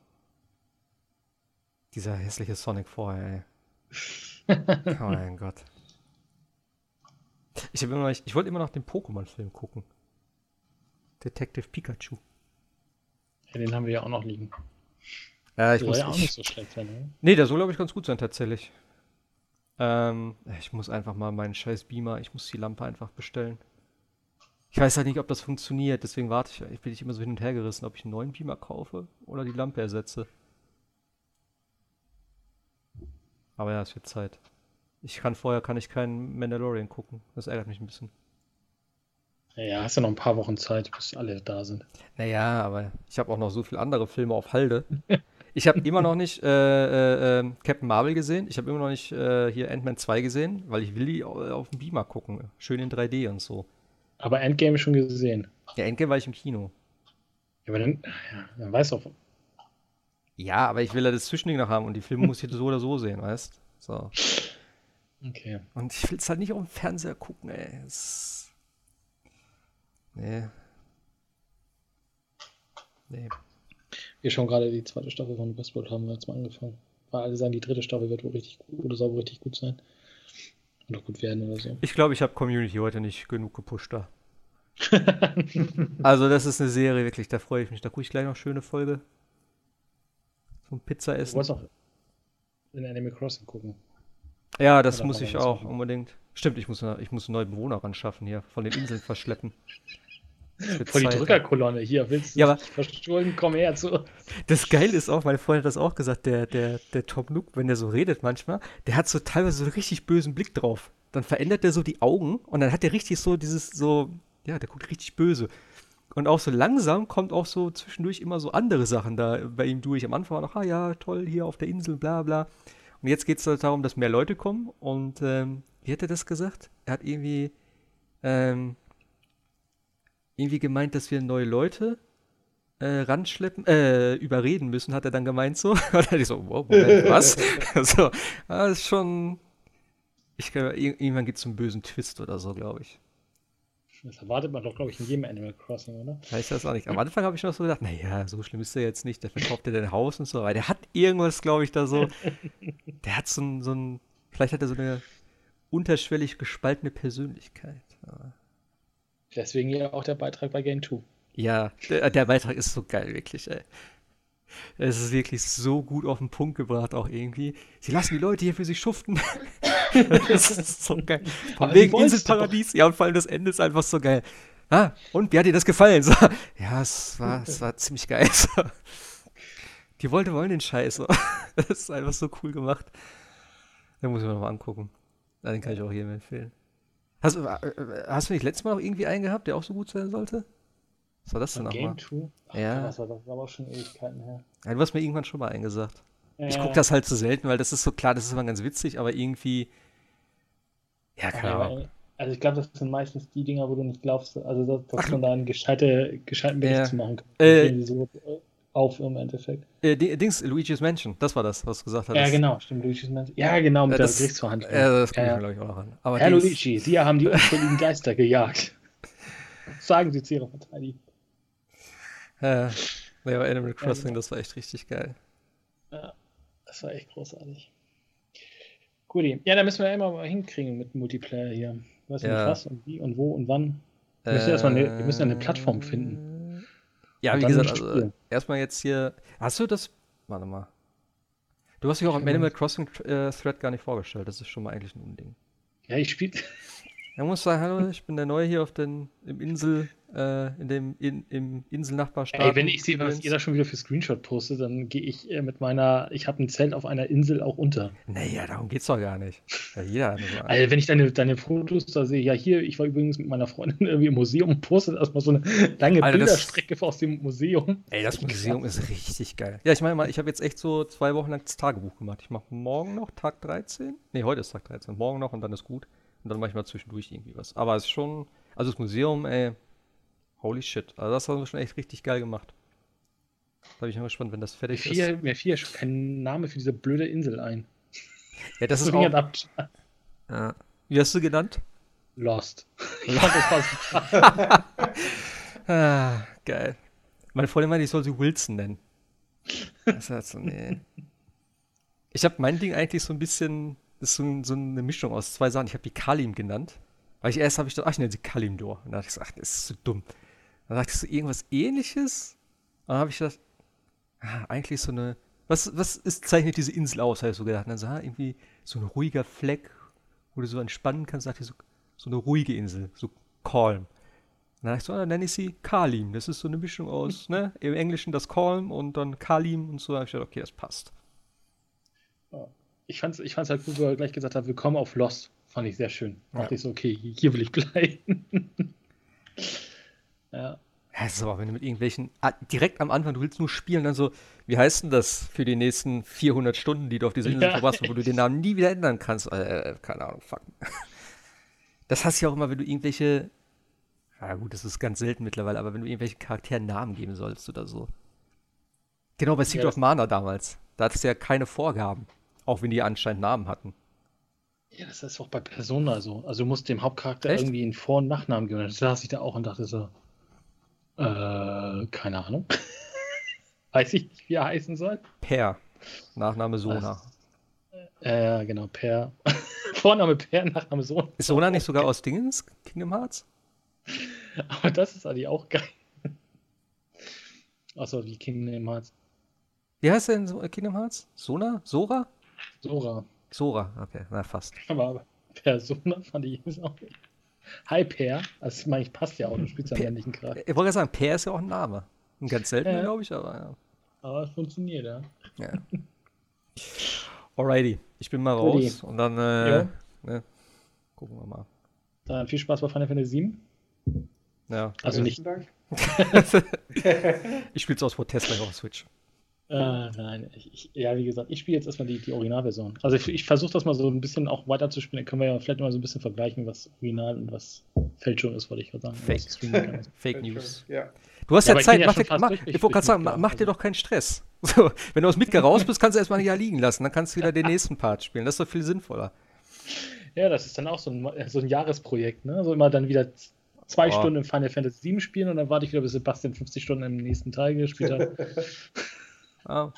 Dieser hässliche Sonic vorher, ey. oh mein Gott. Ich, ich wollte immer noch den Pokémon-Film gucken. Detective Pikachu. Ja, den haben wir ja auch noch liegen. Ja, ich soll muss, ja auch ich, nicht so schlecht sein, oder? Nee, der soll, glaube ich, ganz gut sein, tatsächlich. Ähm, ich muss einfach mal meinen scheiß Beamer, ich muss die Lampe einfach bestellen. Ich weiß halt nicht, ob das funktioniert, deswegen warte ich, ich bin ich immer so hin und her gerissen, ob ich einen neuen Beamer kaufe oder die Lampe ersetze. Aber ja, es wird Zeit. Ich kann vorher kann ich keinen Mandalorian gucken. Das ärgert mich ein bisschen. Ja, hast ja noch ein paar Wochen Zeit, bis alle da sind. Naja, aber ich habe auch noch so viele andere Filme auf Halde. Ich habe immer noch nicht äh, äh, Captain Marvel gesehen. Ich habe immer noch nicht äh, hier Ant-Man 2 gesehen, weil ich will die auf dem Beamer gucken. Schön in 3D und so. Aber Endgame schon gesehen. Ja, Endgame war ich im Kino. Ja, aber dann, ja, dann weißt du auch. Ja, aber ich will ja das Zwischending noch haben und die Filme muss ich so oder so sehen, weißt So. Okay. Und ich will es halt nicht auf dem Fernseher gucken, ey. Es... Nee. Nee. Wir schauen gerade die zweite Staffel von Westworld, haben wir jetzt mal angefangen. Weil alle sagen, die dritte Staffel wird wohl richtig gut oder soll wohl richtig gut sein. Oder gut werden oder so. Ich glaube, ich habe Community heute nicht genug gepusht da. also, das ist eine Serie, wirklich, da freue ich mich. Da gucke ich gleich noch schöne Folge. Vom Pizza Du essen. wolltest auch in Animal Crossing gucken. Ja, das Oder muss ich auch machen? unbedingt. Stimmt, ich muss, ich muss einen neuen Bewohner ran schaffen hier. Von den Inseln verschleppen. Vor die. Drückerkolonne. Hier, willst du Ja, aber-? Komm her zu. Das Geile ist auch, meine Freundin hat das auch gesagt, der, der, der Tom Nook, wenn der so redet manchmal, der hat so teilweise so einen richtig bösen Blick drauf. Dann verändert er so die Augen und dann hat er richtig so dieses so, ja, der guckt richtig böse. Und auch so langsam kommt auch so zwischendurch immer so andere Sachen da bei ihm durch. Am Anfang war noch, ah ja, toll, hier auf der Insel, bla bla. Und jetzt geht es halt darum, dass mehr Leute kommen. Und ähm, wie hat er das gesagt? Er hat irgendwie, ähm, irgendwie gemeint, dass wir neue Leute äh, ranschleppen, äh, überreden müssen, hat er dann gemeint so. Und dann ich so, wow, Moment, was? so, ah, das ist schon. Ich glaube, ir- irgendwann gibt es einen bösen Twist oder so, glaube ich. Das erwartet man doch, glaube ich, in jedem Animal Crossing, oder? Weiß auch nicht. Am Anfang habe ich noch so gedacht, naja, so schlimm ist der jetzt nicht. Der verkauft ja dein Haus und so. Aber der hat irgendwas, glaube ich, da so. Der hat so ein, so ein. Vielleicht hat er so eine unterschwellig gespaltene Persönlichkeit. Aber Deswegen ja auch der Beitrag bei Game 2. Ja, der, der Beitrag ist so geil, wirklich, ey. Es ist wirklich so gut auf den Punkt gebracht, auch irgendwie. Sie lassen die Leute hier für sich schuften. das ist so geil. Von wegen Inselparadies. Ja, und vor allem das Ende ist einfach so geil. Ah, und wie hat dir das gefallen? So, ja, es war, es war ziemlich geil. So. Die Leute wollen den Scheiß. So. Das ist einfach so cool gemacht. Den muss ich mir nochmal angucken. Ja, Den kann ich auch jedem empfehlen. Hast, du- äh, hast du nicht letztes Mal noch irgendwie einen gehabt, der auch so gut sein sollte? Was war das denn nochmal? Game 2? Ach, Ja. Was war das? Das war aber auch schon Ewigkeiten her. Ja, du hast mir irgendwann schon mal eingesagt. Ich Ja. gucke das halt so selten, weil das ist so klar, das ist immer ganz witzig, aber irgendwie. Ja, keine Ahnung. äh, Also ich glaube, das sind meistens die Dinger, wo du nicht glaubst, also dass, dass man da einen gescheite, gescheiten Bericht Ja. zu machen kann. Äh, so äh, auf im Endeffekt. Äh, Di- Dings, Luigi's Mansion, das war das, was du gesagt hattest. Ja, genau, stimmt. Luigi's Mansion. Ja, genau, mit Äh, der das, Gerichtsverhandlung. Ja, das gucke Ja, ich ja. mir, glaube ich, auch noch an. Aber Herr Dings- Luigi, Sie haben die unschuldigen Geister gejagt. Sagen Sie zu Ihrer Verteidigung. Ja, nee, aber Animal Crossing, das war echt richtig geil. Das war echt großartig. Guti. Ja, da müssen wir ja immer mal hinkriegen mit Multiplayer hier. Weiß Ja. nicht was und wie und wo und wann. Wir müssen, erst mal eine, wir müssen ja eine Plattform finden. Ja, Und wie gesagt, also, erstmal jetzt hier. Hast du das? Warte mal. Du hast dich auch am Animal Crossing äh, Thread gar nicht vorgestellt. Das ist schon mal eigentlich ein Unding. Ja, ich spiele. Er muss sagen, hallo, ich bin der Neue hier auf den, im Insel, äh, in dem, in, im Inselnachbarstaat. Ey, wenn ich sehe, was ihr da schon wieder für Screenshot postet, dann gehe ich äh, mit meiner, ich habe ein Zelt auf einer Insel auch unter. Naja, darum geht's doch gar nicht. Ja, jeder. Also wenn ich deine, deine Fotos da sehe, ja hier, ich war übrigens mit meiner Freundin irgendwie im Museum und postet erstmal so eine lange Alter, das- Bilderstrecke aus dem Museum. Ey, das Museum ist richtig geil. Ja, ich meine mal, ich habe jetzt echt so zwei Wochen lang das Tagebuch gemacht. Ich mache morgen noch Tag 13. Nee, heute ist Tag 13. Morgen noch und dann ist gut. Und dann mache ich mal zwischendurch irgendwie was. Aber es ist schon, also das Museum, ey, holy shit. Also das haben wir schon echt richtig geil gemacht. Da bin ich mal gespannt, wenn das Mir fertig ist. fiel, mir fiel ja schon kein Name für diese blöde Insel ein. Ja, das ist Deswegen auch, ja. Wie hast du genannt? Lost. Ich fand das so Ah, geil. Meine Freundin meinte, ich soll sie Wilson nennen. Das heißt so, nee. Ich habe mein Ding eigentlich so ein bisschen, das ist so, so eine Mischung aus zwei Sachen. Ich habe die Kalim genannt. Weil ich erst habe ich gedacht, ach, ich nenne sie Kalimdor. Und dann dachte ich ach, das ist so dumm. Dann dachte ich so, irgendwas ähnliches. Und dann habe ich gedacht, ah, eigentlich so eine, was, was ist, zeichnet diese Insel aus, habe ich so gedacht. Und dann so, ah, irgendwie so ein ruhiger Fleck, wo du so entspannen kannst, dachte ich so, so eine ruhige Insel, so calm. Dann dachte ich so, ah, dann nenne ich sie Kalim. Das ist so eine Mischung aus, ne, im Englischen das Calm und dann Kalim und so. Da habe ich gedacht, okay, das passt. Ich fand's, ich fand's halt gut, wo er gleich gesagt hat, willkommen auf Lost. Fand ich sehr schön. Ja. Dachte ich so, okay, hier will ich bleiben. ja. Es ist aber, wenn du mit irgendwelchen, ah, direkt am Anfang, du willst nur spielen, dann so, wie heißt denn das für die nächsten 400 Stunden, die du auf dieser Insel Ja, verbracht, wo du den Namen nie wieder ändern kannst? Äh, keine Ahnung, fuck. Das hast du ja auch immer, wenn du irgendwelche, ja gut, das ist ganz selten mittlerweile, aber wenn du irgendwelchen Charakteren Namen geben sollst oder so. Genau, bei Secret Ja, of Mana damals. Da hattest du ja keine Vorgaben, auch wenn die anscheinend Namen hatten. Ja, das ist auch bei Persona so. Also du musst dem Hauptcharakter Echt? irgendwie einen Vor- und Nachnamen geben. Da saß ich da auch und dachte so, äh, keine Ahnung. Weiß ich nicht, wie er heißen soll. Per, Nachname Sona. Äh, genau, Per. Vorname Per, Nachname Sohn. Ist Sona nicht sogar aus Dingens, Kingdom Hearts? Aber das ist eigentlich auch geil. Achso, wie Kingdom Hearts. Wie heißt der in Kingdom Hearts? Sona? Sora? Sora. Sora, okay, na fast. Aber Persona fand ich jetzt auch. Hi Per, das meine ich passt ja auch, du spielst ja einen männlichen Charakter. Ich wollte gerade sagen, Per ist ja auch ein Name. Ein ganz seltener, Ja. glaube ich, aber ja. Aber es funktioniert, ja. ja. Alrighty, ich bin mal raus und dann äh, ne, gucken wir mal. Dann viel Spaß bei Final Fantasy 7. Ja, Also nicht. Dank. ich spiele es aus Protest gleich auf Switch. Äh, nein, ich, ich, ja, wie gesagt, ich spiele jetzt erstmal die, die Originalversion. Also ich, ich versuche das mal so ein bisschen auch weiter zu spielen. Dann können wir ja vielleicht mal so ein bisschen vergleichen, was Original und was Fälschung ist, wollte ich gerade sagen. Fake. Fake News. Ja. Du hast Ja, ja, Zeit, ja mach dir, mach, ich wollte gerade sagen, mach dir doch keinen Stress. So, wenn du aus Midgar raus bist, kannst du erstmal ein Jahr liegen lassen. Dann kannst du wieder den nächsten Part spielen. Das ist doch viel sinnvoller. Ja, das ist dann auch so ein, so ein Jahresprojekt, ne? So immer dann wieder zwei Oh. Stunden in Final Fantasy 7 spielen und dann warte ich wieder, bis Sebastian 50 Stunden im nächsten Teil gespielt hat. Ah,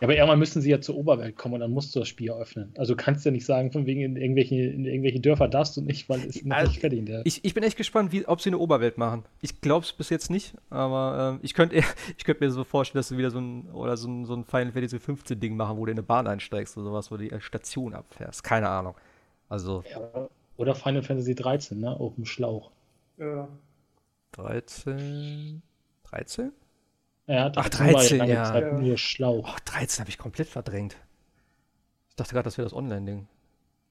Ja, aber irgendwann müssen sie ja zur Oberwelt kommen und dann musst du das Spiel öffnen. Also du kannst ja nicht sagen, von wegen in irgendwelche, in irgendwelche Dörfer darfst du nicht, weil es ist noch Also, nicht fertig. Der. ich, ich bin echt gespannt, wie, ob sie eine Oberwelt machen. Ich glaube es bis jetzt nicht, aber ähm, ich könnte ich könnt mir so vorstellen, dass sie wieder so ein, oder so ein, so ein Final Fantasy 15 Ding machen, wo du in eine Bahn einsteigst oder sowas, wo du die äh, Station abfährst. Keine Ahnung. Also Ja, oder Final Fantasy 13, ne? Auf dem Schlauch. Ja. 13. 13? Ja, Ach, 13 war 13, lange ja. Zeit Ja. nur Schlauch. Oh, 13 habe ich komplett verdrängt. Ich dachte gerade, das wäre das Online-Ding.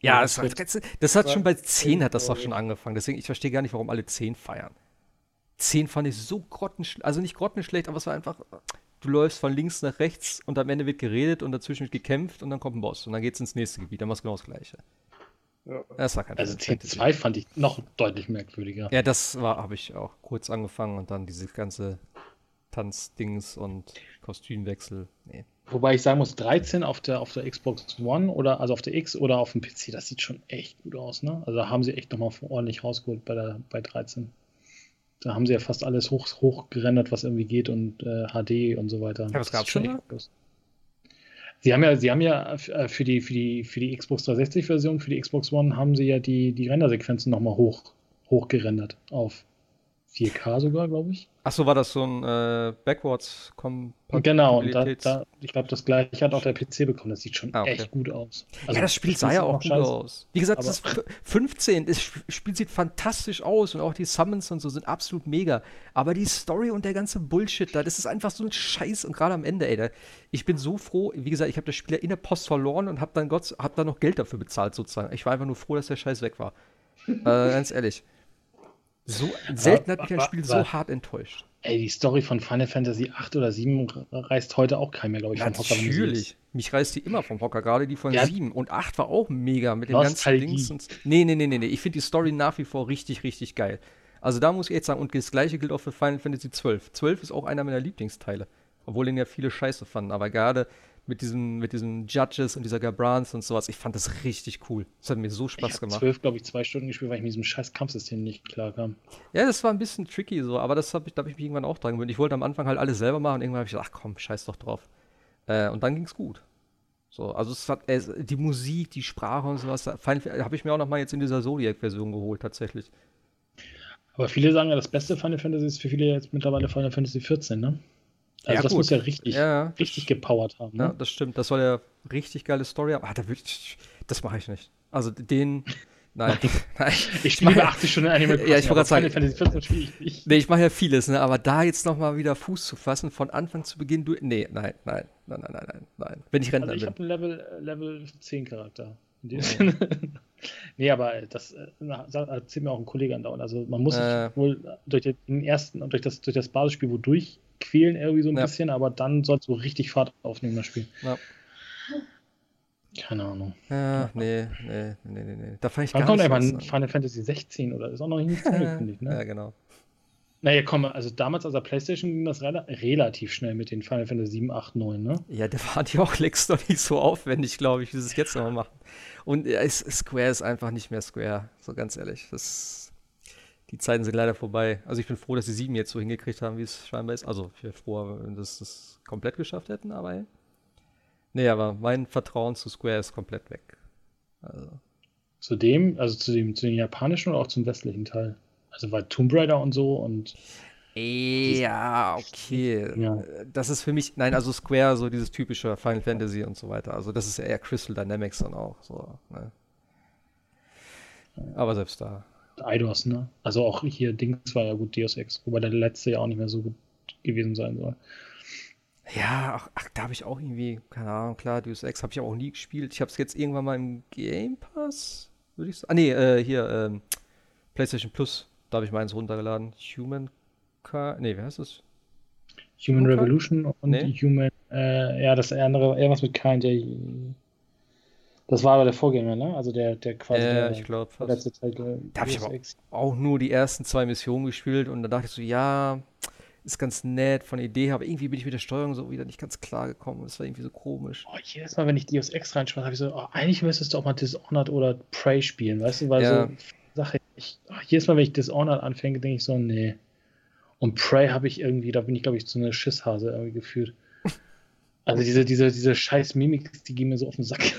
Ja, das, das war, wird- 13, das hat schon bei 10 hat das doch schon angefangen. Deswegen, ich verstehe gar nicht, warum alle 10 feiern. 10 fand ich so grottenschlecht, also nicht grottenschlecht, aber es war einfach, du läufst von links nach rechts und am Ende wird geredet und dazwischen wird gekämpft und dann kommt ein Boss und dann geht's ins nächste Gebiet, dann war es genau das gleiche. Ja. Das war kein Also Final Fantasy. 10.2 fand ich noch deutlich merkwürdiger. Ja, das war, habe ich auch kurz angefangen und dann diese ganze Tanzdings und Kostümwechsel. Nee. Wobei ich sagen muss, 13 auf der, auf der Xbox One oder also auf der X oder auf dem PC, das sieht schon echt gut aus, ne? Also da haben sie echt nochmal ordentlich rausgeholt bei, der, bei 13. Da haben sie ja fast alles hoch, hochgerendert, was irgendwie geht und äh, HD und so weiter. was Das gab's schon schon echt gut. Sie haben ja, sie haben ja äh, für die, für die, für die Xbox 360-Version, für die Xbox One, haben sie ja die, die Rendersequenzen nochmal hoch, hochgerendert auf 4K sogar, glaube ich. Achso, war das so ein äh, Backwards Genau, und da, Kompatibilitäts- da, ich glaube, das gleiche hat auch der PC bekommen. Das sieht schon Ah, okay. echt gut aus. ja, das Spiel sah ja auch gut scheiße. aus. Wie gesagt, das ist f- 15, das Sp- Spiel sieht fantastisch aus und auch die Summons und so sind absolut mega. Aber die Story und der ganze Bullshit da, das ist einfach so ein Scheiß und gerade am Ende, ey, da, ich bin so froh, wie gesagt, ich habe das Spiel ja in der Post verloren und habe dann Gott, hab dann noch Geld dafür bezahlt sozusagen. Ich war einfach nur froh, dass der Scheiß weg war. äh, ganz ehrlich. So selten hat mich ein Spiel so hart enttäuscht. Ey, die Story von Final Fantasy 8 oder 7 reißt heute auch keiner mehr, glaube ich, vom Hocker, Natürlich. Mich reißt die immer vom Hocker, gerade die von Ja. 7. Und 8 war auch mega mit den ganzen. Dings. Und, nee, nee, nee, nee, nee. Ich finde die Story nach wie vor richtig, richtig geil. Also da muss ich echt sagen, und das gleiche gilt auch für Final Fantasy 12. 12 ist auch einer meiner Lieblingsteile. Obwohl den ja viele scheiße fanden. Aber gerade mit diesen, mit diesen Judges und dieser Gabrans und sowas, ich fand das richtig cool. Das hat mir so Ich Spaß habe gemacht. 12, glaube ich, zwei Stunden gespielt, weil ich mit diesem scheiß Kampfsystem nicht klarkam. Ja, das war ein bisschen tricky so, aber das habe ich, da habe ich mich irgendwann auch dran gewöhnt. Ich wollte am Anfang halt alles selber machen und irgendwann habe ich gedacht, ach komm, scheiß doch drauf. Äh, und dann ging's gut. So, also es hat es, die Musik, die Sprache und sowas, habe ich mir auch noch mal jetzt in dieser Zodiac-Version geholt tatsächlich. Aber viele sagen ja, das beste Final Fantasy ist für viele jetzt mittlerweile Final Fantasy 14, ne? Also Ja, das gut. muss ja richtig, Ja. richtig gepowert haben, ne? Ja, das stimmt. Das soll ja richtig geile Story haben. Ah, da würd ich, das mache ich nicht. Also den, nein, nein. Ich spiele über ja- 80 Stunden Animal Ja, ich wollte grad sagen- Fantasy 14 spiele ich nicht. Nee, ich mache ja vieles, ne? Aber da jetzt noch mal wieder Fuß zu fassen, von Anfang zu Beginn durch. Nee, nein, nein, nein, nein, nein, nein, nein. Wenn ich Rentner Also ich bin. habe einen Level, äh, Level 10 Charakter. In dem Sinne. nee, aber das äh, erzählt mir auch ein Kollege andauernd. Also man muss Äh. sich wohl durch den ersten und durch das, durch das Basisspiel wodurch quälen irgendwie so ein Ja. bisschen, aber dann soll es so richtig Fahrt aufnehmen, das Spiel. Ja. Keine Ahnung. Ja, nee, nee, nee, nee, nee. Da fand ich gar kommt einfach. Final Fantasy 16 oder ist auch noch nicht angekündigt, Ja, ne? genau. Naja, komm, also damals aus der Playstation ging das rela relativ schnell mit den Final Fantasy 7, 8, 9, ne? Ja, da waren die auch längst noch nicht so aufwendig, glaube ich, wie sie es jetzt noch machen. Und ja, es, Square ist einfach nicht mehr Square, so ganz ehrlich. Das, die Zeiten sind leider vorbei. Also ich bin froh, dass die sieben jetzt so hingekriegt haben, wie es scheinbar ist. Also ich wäre froh, wenn sie das komplett geschafft hätten, aber. Nee, aber mein Vertrauen zu Square ist komplett weg. Also, Zu dem, also zu dem, zu den japanischen oder auch zum westlichen Teil? Also weil Tomb Raider und so und Ja, okay. Ja. Das ist für mich, nein, also Square, so dieses typische Final Fantasy und so weiter. Also das ist ja eher Crystal Dynamics dann auch. So, ne? Aber selbst da. Eidos, ne? Also auch hier Dings war ja gut Deus Ex, wobei der letzte ja auch nicht mehr so gut gewesen sein soll. Ja, ach, ach da habe ich auch irgendwie, keine Ahnung, klar, Deus Ex habe ich auch nie gespielt. Ich habe es jetzt irgendwann mal im Game Pass, würde ich sagen. Ah, nee, äh, hier, ähm, PlayStation Plus, da habe ich meins runtergeladen. Human Car, nee, wie heißt das? Human Okay. Revolution und Nee. Human, äh, ja, das andere, irgendwas mit Kind, der, das war aber der Vorgänger, ne? Also der, der quasi Ja, der, ich glaube letzte der Da hab ich aber Ex. auch nur die ersten zwei Missionen gespielt und dann dachte ich so, ja, ist ganz nett von der Idee, aber irgendwie bin ich mit der Steuerung so wieder nicht ganz klar gekommen. Das war irgendwie so komisch. Oh, jedes Mal, wenn ich Deus Ex reinschmeiße, habe ich so, oh, eigentlich müsstest du auch mal Dishonored oder Prey spielen, weißt du? Weil Ja. so, ich, jedes Mal, wenn ich Dishonored anfange, denke ich so, nee. Und Prey habe ich irgendwie, da bin ich, glaube ich, zu einer Schisshase irgendwie gefühlt. Also diese, diese, diese scheiß Mimics, die gehen mir so auf den Sack.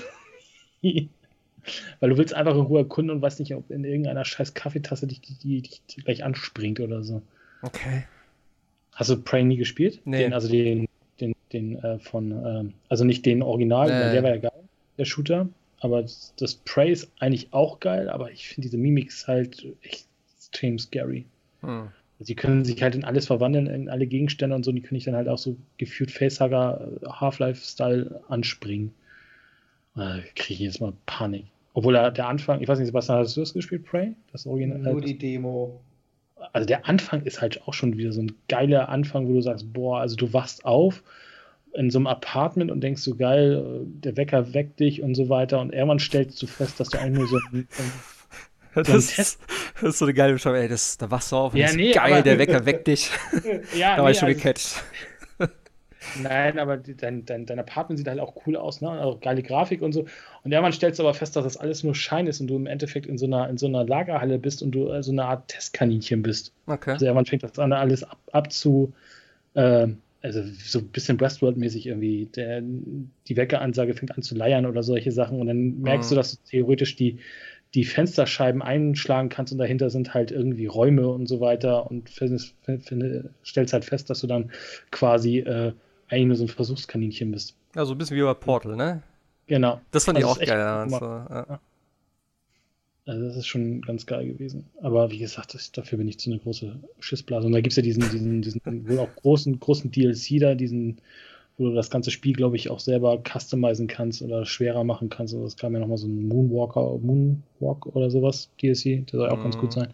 Weil du willst einfach in Ruhe erkunden und weißt nicht, ob in irgendeiner scheiß Kaffeetasse dich die, dich gleich anspringt oder so. Okay. Hast du Prey nie gespielt? Nee. Den, also den, den, den äh, von, ähm, also nicht den Original, Nee. der war ja geil, der Shooter. Aber das, das Prey ist eigentlich auch geil, aber ich finde diese Mimics halt echt extrem scary. Hm. Die können sich halt in alles verwandeln, in alle Gegenstände und so, die können ich dann halt auch so gefühlt Facehugger, äh, Half-Life-Style anspringen. Da kriege ich jedes Mal Panik. Obwohl der, der Anfang, ich weiß nicht, Sebastian, hast du das gespielt, Prey? Das Original? Nur äh, die Demo. also der Anfang ist halt auch schon wieder so ein geiler Anfang, wo du sagst, boah, also du wachst auf in so einem Apartment und denkst so geil, der Wecker weckt dich und so weiter und irgendwann stellst du fest, dass du eigentlich nur so ein, Das, ein ist, das ist so eine geile Beschreibung. Ey, das, da wachst du auf und Ja, nee, geil, aber- der Wecker weckt dich. ja, Da war nee, ich schon also- gecatcht. Nein, aber dein, dein, dein Apartment sieht halt auch cool aus, ne? Also geile Grafik und so. Und irgendwann stellst du aber fest, dass das alles nur Schein ist und du im Endeffekt in so einer, in so einer Lagerhalle bist und du äh, so eine Art Testkaninchen bist. Okay. Also irgendwann fängt das an, alles ab, ab zu, äh, also so ein bisschen Westworld-mäßig irgendwie. Der, die Weckeransage fängt an zu leiern oder solche Sachen und dann merkst Mhm. du, dass du theoretisch die, die Fensterscheiben einschlagen kannst und dahinter sind halt irgendwie Räume und so weiter und findest, find, stellst halt fest, dass du dann quasi äh, eigentlich nur so ein Versuchskaninchen bist. Ja, so ein bisschen wie bei Portal, ne? Genau. Das fand ich Also auch ist echt geil. Also, ja. Also das ist schon ganz geil gewesen. Aber wie gesagt, das, dafür bin ich zu eine große Schissblase. Und da gibt es ja diesen, diesen, diesen wohl auch großen, großen DLC da, diesen, wo du das ganze Spiel, glaube ich, auch selber customizen kannst oder schwerer machen kannst. Also das kam ja nochmal so ein Moonwalker, Moonwalk oder sowas, DLC, der soll ja auch ganz Mhm. gut sein.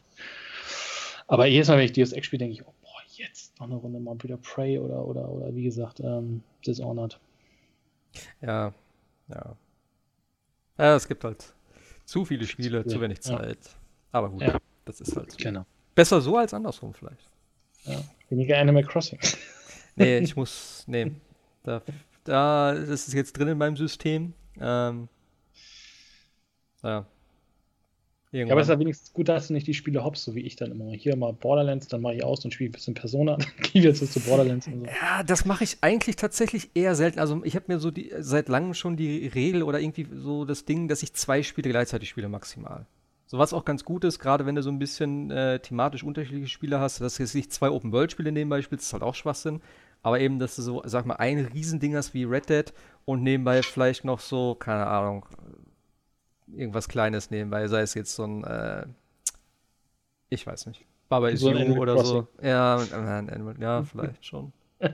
Aber jedes Mal, wenn ich Deus Ex spiele, denke ich, oh, boah, jetzt noch eine Runde mal wieder Prey oder, oder, oder wie gesagt, ähm, Dishonored. Ja, ja. Ja, es gibt halt zu viele Spiele, zu Ja, wenig ja. Zeit. Aber gut, Ja. das ist halt so. Genau. Besser so als andersrum vielleicht. Ja. Weniger Animal Crossing. Nee, ich muss, nee. Da, da das ist jetzt drin in meinem System. Ähm, ja. Ja, aber es ist Irgendwann. ja wenigstens gut, dass du nicht die Spiele hoppst, so wie ich dann immer. Hier mal Borderlands, dann mache ich aus und spiele ein bisschen Persona, dann gehe ich jetzt zu Borderlands und so. Ja, das mache ich eigentlich tatsächlich eher selten. Also ich habe mir so die, seit langem schon die Regel oder irgendwie so das Ding, dass ich zwei Spiele gleichzeitig spiele maximal. So was auch ganz gut ist, gerade wenn du so ein bisschen äh, thematisch unterschiedliche Spiele hast, dass du jetzt nicht zwei Open-World-Spiele nebenbei spielst, ist halt auch Schwachsinn. Aber eben, dass du so, sag mal, ein Riesending hast wie Red Dead und nebenbei vielleicht noch so, keine Ahnung, irgendwas Kleines nebenbei, sei es jetzt so ein, äh, ich weiß nicht, Baba is So ein You oder so. Crossing. Ja, ein Animal, ja, vielleicht schon.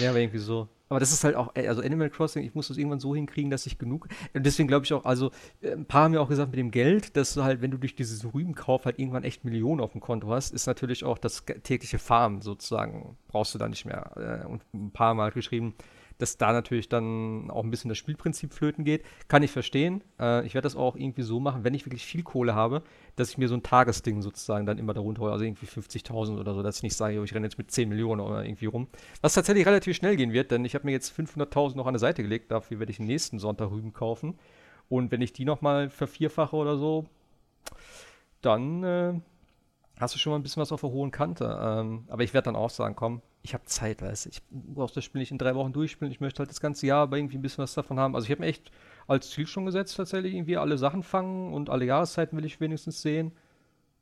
Ja, aber irgendwie so. Aber das ist halt auch, also Animal Crossing, ich muss das irgendwann so hinkriegen, dass ich genug. Und deswegen glaube ich auch, also äh, ein paar haben ja auch gesagt mit dem Geld, dass du halt, wenn du durch diesen Rübenkauf halt irgendwann echt Millionen auf dem Konto hast, ist natürlich auch das tägliche Farmen sozusagen, brauchst du da nicht mehr. Äh, Und ein paar Mal geschrieben, dass da natürlich dann auch ein bisschen das Spielprinzip flöten geht. Kann ich verstehen. Äh, ich werde das auch irgendwie so machen, wenn ich wirklich viel Kohle habe, dass ich mir so ein Tagesding sozusagen dann immer darunter hole, also irgendwie 50.000 oder so, dass ich nicht sage, ich renne jetzt mit 10 Millionen oder irgendwie rum. Was tatsächlich relativ schnell gehen wird, denn ich habe mir jetzt 500.000 noch an der Seite gelegt, dafür werde ich nächsten Sonntag Rüben kaufen. Und wenn ich die nochmal vervierfache oder so, dann äh, hast du schon mal ein bisschen was auf der hohen Kante. Ähm, aber ich werde dann auch sagen, komm, ich habe Zeit, weißt du, ich brauche das Spiel nicht in drei Wochen durchspielen, ich möchte halt das ganze Jahr aber irgendwie ein bisschen was davon haben. Also ich habe mir echt als Ziel schon gesetzt, tatsächlich irgendwie alle Sachen fangen und alle Jahreszeiten will ich wenigstens sehen.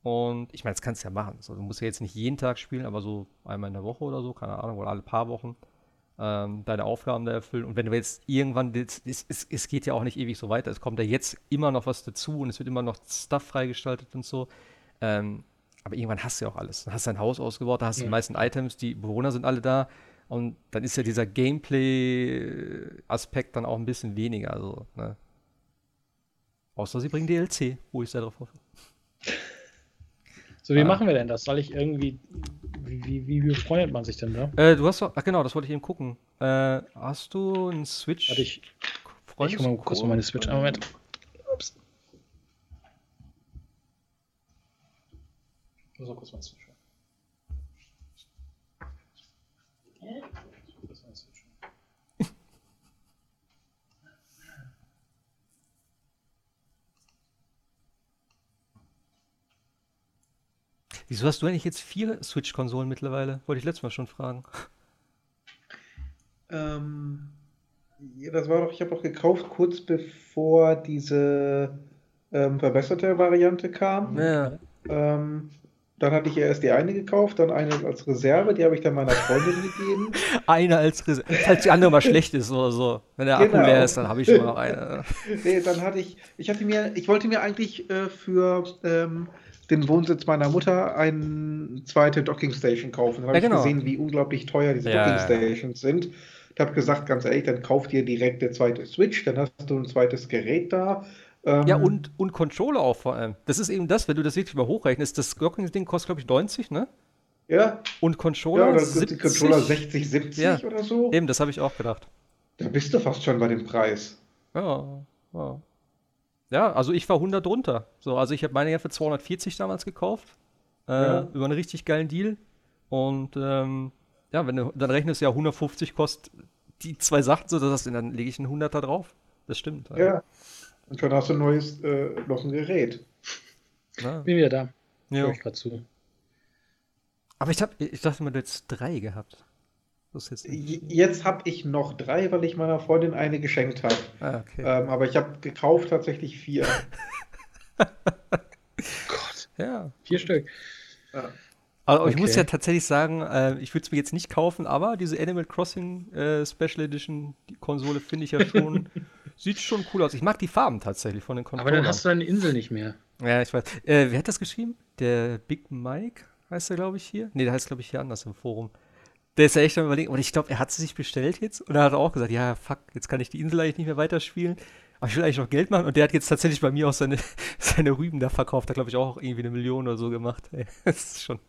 Und ich meine, das kannst du ja machen. So, du musst ja jetzt nicht jeden Tag spielen, aber so einmal in der Woche oder so, keine Ahnung, oder alle paar Wochen ähm, deine Aufgaben da erfüllen. Und wenn du jetzt irgendwann, es, es, es geht ja auch nicht ewig so weiter, es kommt ja jetzt immer noch was dazu und es wird immer noch Stuff freigestaltet und so. Ähm, aber irgendwann hast du ja auch alles. Dann hast du dein Haus ausgebaut, da hast du ja. die meisten Items, die Bewohner sind alle da. Und dann ist ja dieser Gameplay-Aspekt dann auch ein bisschen weniger. Also, ne? Außer sie bringen DLC, wo ich sehr drauf hoffe. So, wie ah. machen wir denn das? Soll ich irgendwie. Wie, wie, wie befreundet man sich denn da? Äh, du hast doch. Ach genau, das wollte ich eben gucken. Äh, hast du einen Switch? Warte, ich. Ich guck mal kurz mal meine Switch. Moment. Ups. Ich muss auch kurz meine Switch. Hä? Wieso hast du eigentlich jetzt vier Switch-Konsolen mittlerweile? Wollte ich letztes Mal schon fragen. Ähm, ja, das war doch, ich habe doch gekauft, kurz bevor diese ähm, verbesserte Variante kam. Ja. Ähm, dann hatte ich erst die eine gekauft, dann eine als Reserve, die habe ich dann meiner Freundin gegeben. Eine als Reserve, falls die andere mal schlecht ist oder so. Wenn der genau. Akku leer ist, dann habe ich schon noch eine. nee, dann hatte ich, ich hatte mir, ich wollte mir eigentlich äh, für ähm, den Wohnsitz meiner Mutter eine zweite Dockingstation kaufen. Dann habe ja, genau. ich gesehen, wie unglaublich teuer diese ja, Dockingstations ja. sind. Ich habe gesagt, ganz ehrlich, dann kauft ihr direkt eine zweite Switch, dann hast du ein zweites Gerät da. Ähm, ja, und, und Controller auch vor allem. Das ist eben das, wenn du das wirklich mal hochrechnest. Das Docking-Ding kostet, glaube ich, 90, ne? Ja. Und Controller. Ja, oder 70, die Controller 60, 70 ja. oder so. Eben, das habe ich auch gedacht. Da bist du fast schon bei dem Preis. Ja, ja. Ja, also ich war 100 drunter. So, also ich habe meine ja für 240 damals gekauft. Äh, ja. Über einen richtig geilen Deal. Und ähm, ja, wenn du dann rechnest, ja 150 kostet die zwei Sachen, so dass dann lege ich einen 100er drauf. Das stimmt. Also. Ja. Und schon hast du ein neues, äh, noch ein Gerät. Ja. Bin wieder da. Ja. Ich zu. Aber ich, hab, ich dachte, man hätte jetzt drei gehabt. Jetzt, jetzt habe ich noch drei, weil ich meiner Freundin eine geschenkt habe. Ah, okay. ähm, aber ich habe gekauft tatsächlich vier. Gott. Ja. Vier Stück. Ja. Aber okay. ich muss ja tatsächlich sagen, äh, ich würde es mir jetzt nicht kaufen, aber diese Animal Crossing äh, Special Edition die Konsole finde ich ja schon, sieht schon cool aus. Ich mag die Farben tatsächlich von den Controllern. Aber dann hast du deine Insel nicht mehr. Ja, ich weiß. Äh, wer hat das geschrieben? Der Big Mike heißt er, glaube ich, hier. Ne, der heißt, glaube ich, hier anders im Forum. Der ist ja echt am überlegen. Und ich glaube, er hat sie sich bestellt jetzt. Und er hat auch gesagt, ja, fuck, jetzt kann ich die Insel eigentlich nicht mehr weiterspielen. Aber ich will eigentlich noch Geld machen. Und der hat jetzt tatsächlich bei mir auch seine, seine Rüben da verkauft. Da glaube ich auch irgendwie eine Million oder so gemacht. Ey, das ist schon,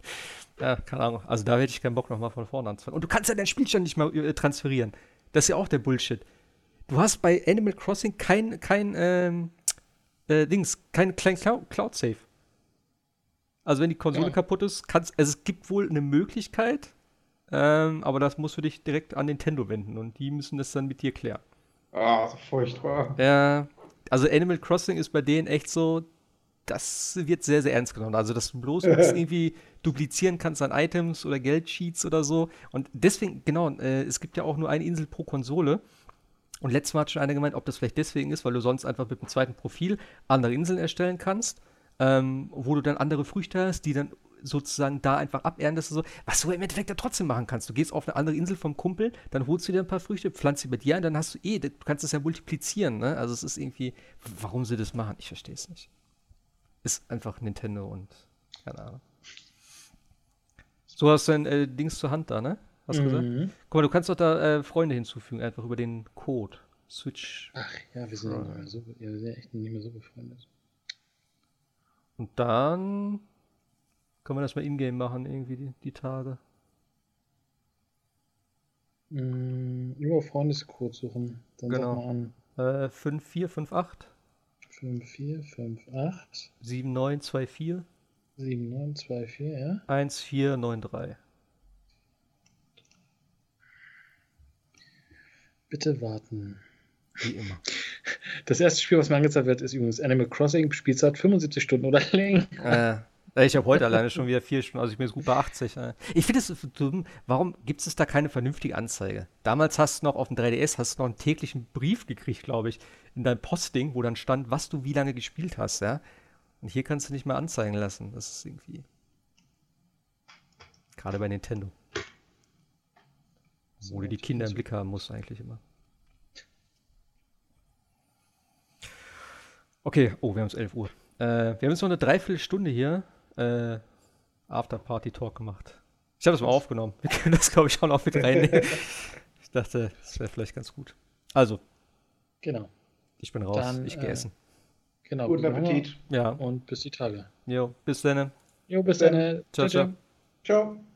ja, keine Ahnung. Also da hätte ich keinen Bock nochmal von vorne anzufangen. Und du kannst ja deinen Spielstand nicht mal äh, transferieren. Das ist ja auch der Bullshit. Du hast bei Animal Crossing kein, kein, ähm, äh, Dings, kein kleinen Cloud-Save. Also wenn die Konsole ja. kaputt ist, kannst, also es gibt wohl eine Möglichkeit, ähm, aber das musst du dich direkt an Nintendo wenden und die müssen das dann mit dir klären. Ah, so furchtbar. Ja, also Animal Crossing ist bei denen echt so, das wird sehr, sehr ernst genommen. Also, dass du bloß irgendwie duplizieren kannst an Items oder Geldsheets oder so. Und deswegen, genau, äh, es gibt ja auch nur eine Insel pro Konsole. Und letztes Mal hat schon einer gemeint, ob das vielleicht deswegen ist, weil du sonst einfach mit dem zweiten Profil andere Inseln erstellen kannst, ähm, wo du dann andere Früchte hast, die dann sozusagen da einfach aberntest, so, was du im Endeffekt ja trotzdem machen kannst. Du gehst auf eine andere Insel vom Kumpel, dann holst du dir ein paar Früchte, pflanzt sie bei dir ein, dann hast du eh, du kannst das ja multiplizieren, ne? Also es ist irgendwie, warum sie das machen, ich verstehe es nicht. Ist einfach Nintendo und keine Ahnung. So hast du ein äh, Dings zur Hand da, ne? Hast du mhm. gesagt? Guck mal, du kannst doch da äh, Freunde hinzufügen, einfach über den Code. Switch. Ach ja, wir sind, ja. so, ja, wir sind echt nicht mehr so befreundet. Und dann kann man das mal ingame machen, irgendwie die, die Tage? Mm, über Freundescode suchen. Dann genau. sag mal an. Äh, 5458 5458 7924 7924, ja. 1493. Bitte warten. Wie immer. Das erste Spiel, was mir angezeigt wird, ist übrigens Animal Crossing. Spielzeit 75 Stunden oder länger. Äh, ich habe heute alleine schon wieder vier Stunden, also ich bin jetzt gut bei 80. Ne? Ich finde es dumm, warum gibt es da keine vernünftige Anzeige? Damals hast du noch auf dem 3DS hast du noch einen täglichen Brief gekriegt, glaube ich, in deinem Posting, wo dann stand, was du wie lange gespielt hast, ja. Und hier kannst du nicht mehr anzeigen lassen. Das ist irgendwie. Gerade bei Nintendo. Wo du die Kinder im Blick haben musst, eigentlich immer. Okay, oh, wir haben es 11 Uhr. Äh, wir haben jetzt noch eine Dreiviertelstunde hier äh, After-Party-Talk gemacht. Ich habe das mal aufgenommen. Wir können das, glaube ich, auch noch mit reinnehmen. ich dachte, das wäre vielleicht ganz gut. Also. Genau. Ich bin raus. Dann, ich gehe äh, essen. Genau. Guten Appetit. Ja. Und bis die Tage. Jo, bis dann. Jo, bis dann. Ciao, ciao. ciao. ciao.